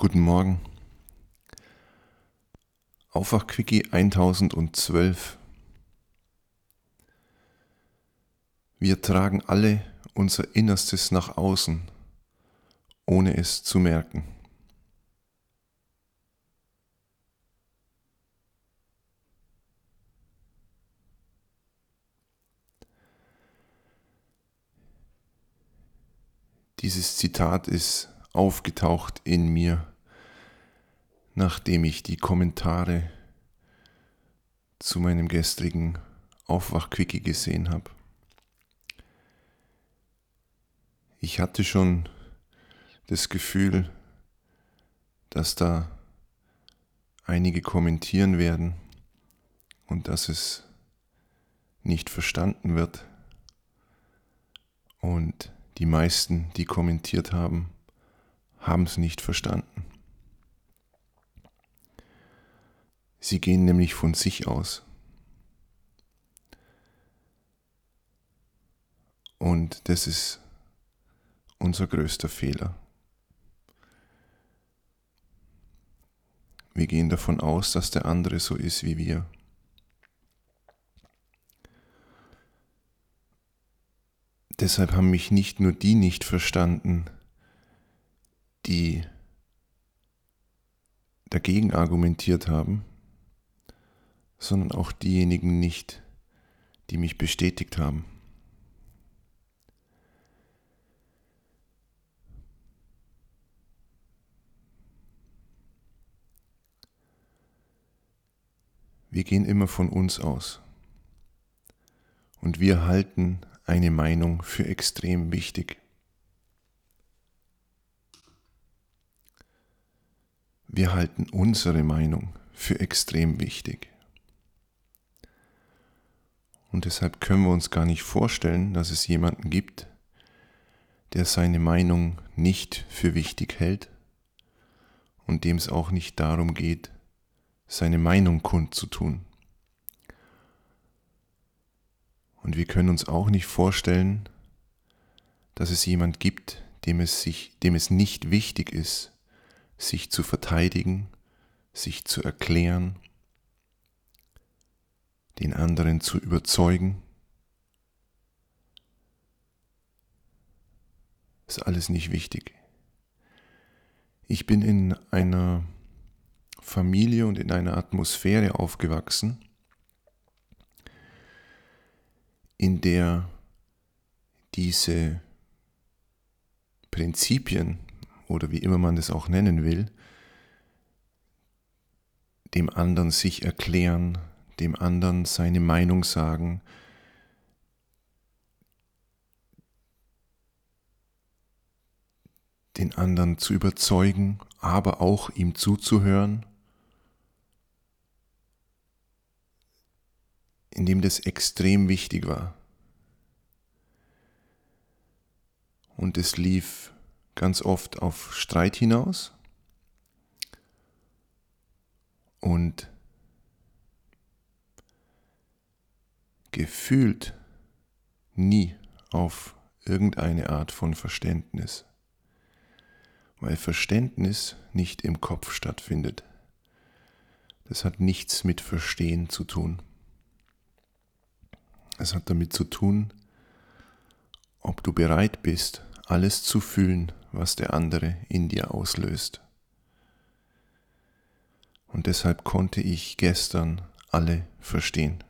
Guten Morgen. Aufwachquickie 1012. Wir tragen alle unser Innerstes nach außen, ohne es zu merken. Dieses Zitat ist aufgetaucht in mir, nachdem ich die Kommentare zu meinem gestrigen Aufwachquickie gesehen habe. Ich hatte schon das Gefühl, dass da einige kommentieren werden und dass es nicht verstanden wird. Und die meisten, die kommentiert haben, haben es nicht verstanden. Sie gehen nämlich von sich aus. Und das ist unser größter Fehler. Wir gehen davon aus, dass der andere so ist wie wir. Deshalb haben mich nicht nur die nicht verstanden, die dagegen argumentiert haben, sondern auch diejenigen nicht, die mich bestätigt haben. Wir gehen immer von uns aus. Und wir halten eine Meinung für extrem wichtig. Wir halten unsere Meinung für extrem wichtig. Und deshalb können wir uns gar nicht vorstellen, dass es jemanden gibt, der seine Meinung nicht für wichtig hält und dem es auch nicht darum geht, seine Meinung kundzutun. Und wir können uns auch nicht vorstellen, dass es jemand gibt, dem es, sich, dem es nicht wichtig ist, sich zu verteidigen, sich zu erklären, den anderen zu überzeugen. Ist alles nicht wichtig. Ich bin in einer Familie und in einer Atmosphäre aufgewachsen, in der diese Prinzipien oder wie immer man das auch nennen will, dem anderen sich erklären, dem anderen seine Meinung sagen, den anderen zu überzeugen, aber auch ihm zuzuhören, indem das extrem wichtig war. Und es lief ganz oft auf Streit hinaus und gefühlt nie auf irgendeine Art von Verständnis, weil Verständnis nicht im Kopf stattfindet. Das hat nichts mit Verstehen zu tun. Es hat damit zu tun, ob du bereit bist, alles zu fühlen, was der andere in dir auslöst. Und deshalb konnte ich gestern alle verstehen.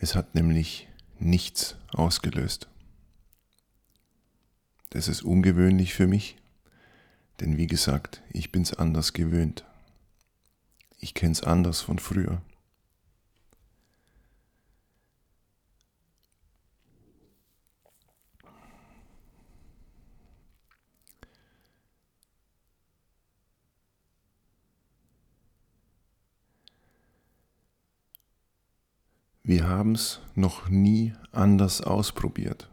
Es hat nämlich nichts ausgelöst. Das ist ungewöhnlich für mich, denn wie gesagt, ich bin's anders gewöhnt. Ich kenn's anders von früher. Wir haben es noch nie anders ausprobiert.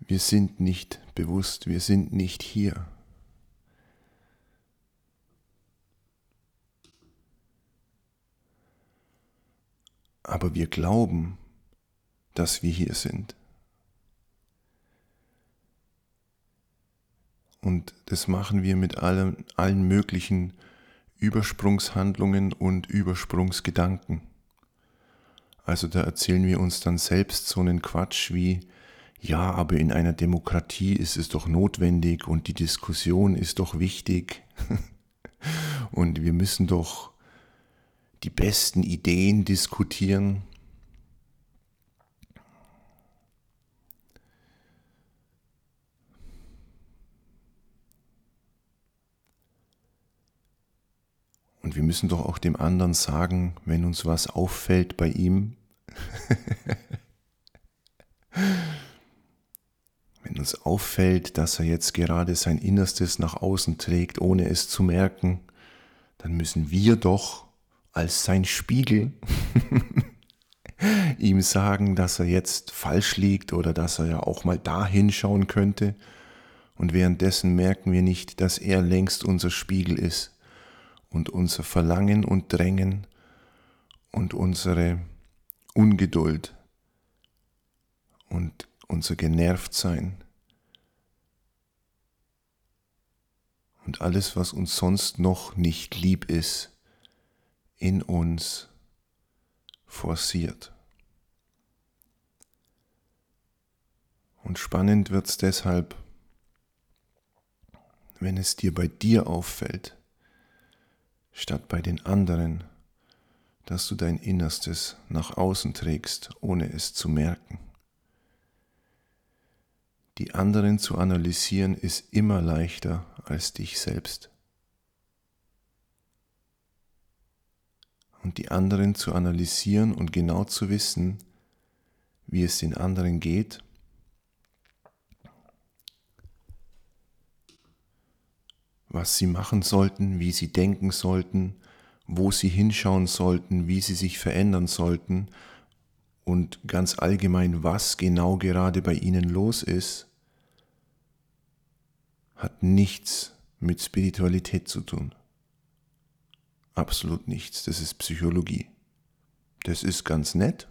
Wir sind nicht bewusst, wir sind nicht hier. Aber wir glauben, dass wir hier sind. Und das machen wir mit allen, allen möglichen Übersprungshandlungen und Übersprungsgedanken. Also da erzählen wir uns dann selbst so einen Quatsch wie, ja, aber in einer Demokratie ist es doch notwendig und die Diskussion ist doch wichtig und wir müssen doch die besten Ideen diskutieren. Und wir müssen doch auch dem anderen sagen, wenn uns was auffällt bei ihm. wenn uns auffällt, dass er jetzt gerade sein Innerstes nach außen trägt, ohne es zu merken, dann müssen wir doch als sein Spiegel ihm sagen, dass er jetzt falsch liegt oder dass er ja auch mal da hinschauen könnte. Und währenddessen merken wir nicht, dass er längst unser Spiegel ist und unser Verlangen und Drängen und unsere Ungeduld und unser Genervtsein und alles, was uns sonst noch nicht lieb ist, in uns forciert. Und spannend wird es deshalb, wenn es dir bei dir auffällt, statt bei den anderen, dass du dein Innerstes nach außen trägst, ohne es zu merken. Die anderen zu analysieren ist immer leichter als dich selbst. Und die anderen zu analysieren und genau zu wissen, wie es den anderen geht, was sie machen sollten, wie sie denken sollten, wo sie hinschauen sollten, wie sie sich verändern sollten und ganz allgemein, was genau gerade bei ihnen los ist, hat nichts mit Spiritualität zu tun. Absolut nichts. Das ist Psychologie. Das ist ganz nett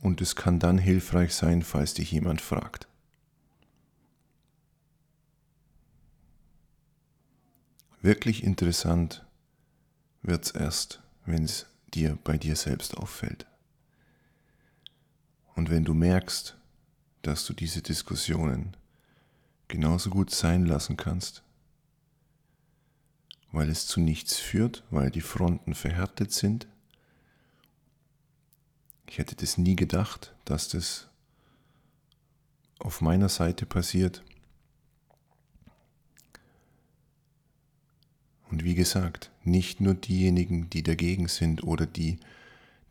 und es kann dann hilfreich sein, falls dich jemand fragt. Wirklich interessant wird es erst, wenn es dir bei dir selbst auffällt. Und wenn du merkst, dass du diese Diskussionen genauso gut sein lassen kannst, weil es zu nichts führt, weil die Fronten verhärtet sind. Ich hätte das nie gedacht, dass das auf meiner Seite passiert. Und wie gesagt, nicht nur diejenigen, die dagegen sind oder die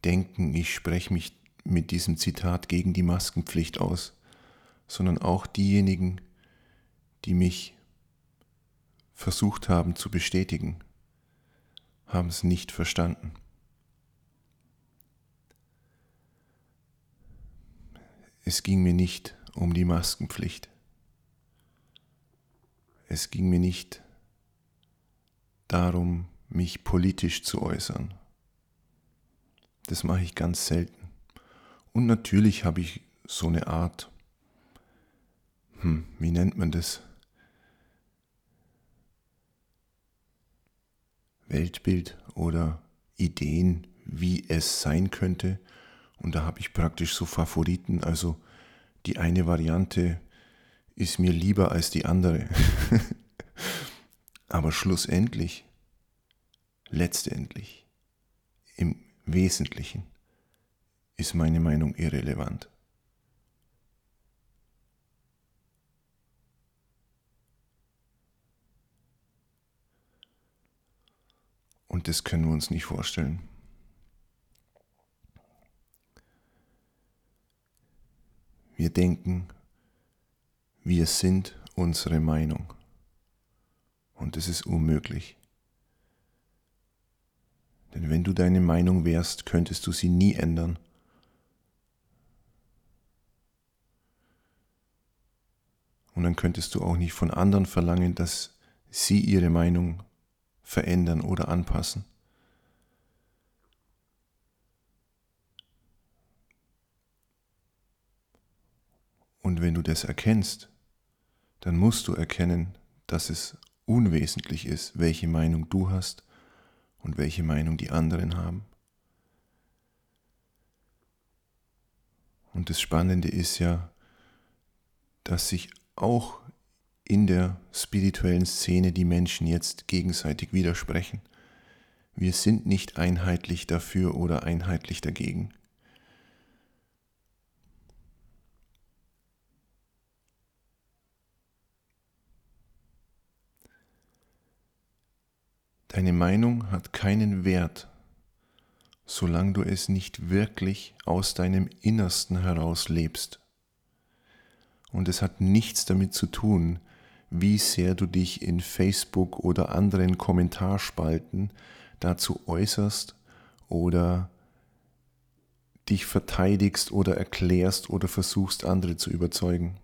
denken, ich spreche mich mit diesem Zitat gegen die Maskenpflicht aus, sondern auch diejenigen, die mich versucht haben zu bestätigen, haben es nicht verstanden. Es ging mir nicht um die Maskenpflicht. Es ging mir nicht darum, mich politisch zu äußern. Das mache ich ganz selten. Und natürlich habe ich so eine Art, hm, wie nennt man das? Weltbild oder Ideen, wie es sein könnte. Und da habe ich praktisch so Favoriten. Also die eine Variante ist mir lieber als die andere. Aber schlussendlich, letztendlich, im Wesentlichen ist meine Meinung irrelevant. Und das können wir uns nicht vorstellen. Wir denken, wir sind unsere Meinung. Und es ist unmöglich. Denn wenn du deine Meinung wärst, könntest du sie nie ändern. Und dann könntest du auch nicht von anderen verlangen, dass sie ihre Meinung verändern oder anpassen. Und wenn du das erkennst, dann musst du erkennen, dass es unwesentlich ist, welche Meinung du hast und welche Meinung die anderen haben. Und das Spannende ist ja, dass sich auch in der spirituellen Szene die Menschen jetzt gegenseitig widersprechen. Wir sind nicht einheitlich dafür oder einheitlich dagegen. Deine Meinung hat keinen Wert, solange du es nicht wirklich aus deinem Innersten heraus lebst. Und es hat nichts damit zu tun, wie sehr du dich in Facebook oder anderen Kommentarspalten dazu äußerst oder dich verteidigst oder erklärst oder versuchst andere zu überzeugen.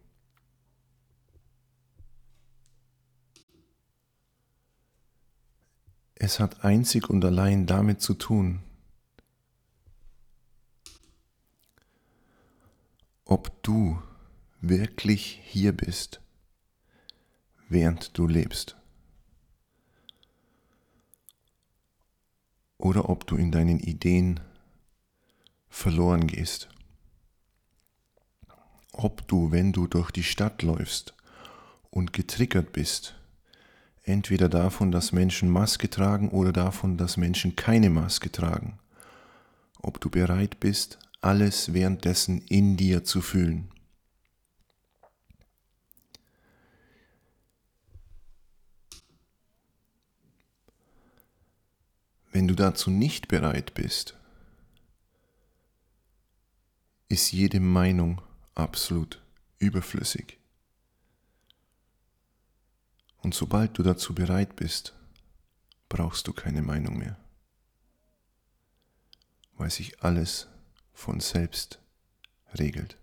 Es hat einzig und allein damit zu tun, ob du wirklich hier bist, während du lebst. Oder ob du in deinen Ideen verloren gehst. Ob du, wenn du durch die Stadt läufst und getriggert bist, entweder davon, dass Menschen Maske tragen oder davon, dass Menschen keine Maske tragen. Ob du bereit bist, alles währenddessen in dir zu fühlen. Wenn du dazu nicht bereit bist, ist jede Meinung absolut überflüssig. Und sobald du dazu bereit bist, brauchst du keine Meinung mehr, weil sich alles von selbst regelt.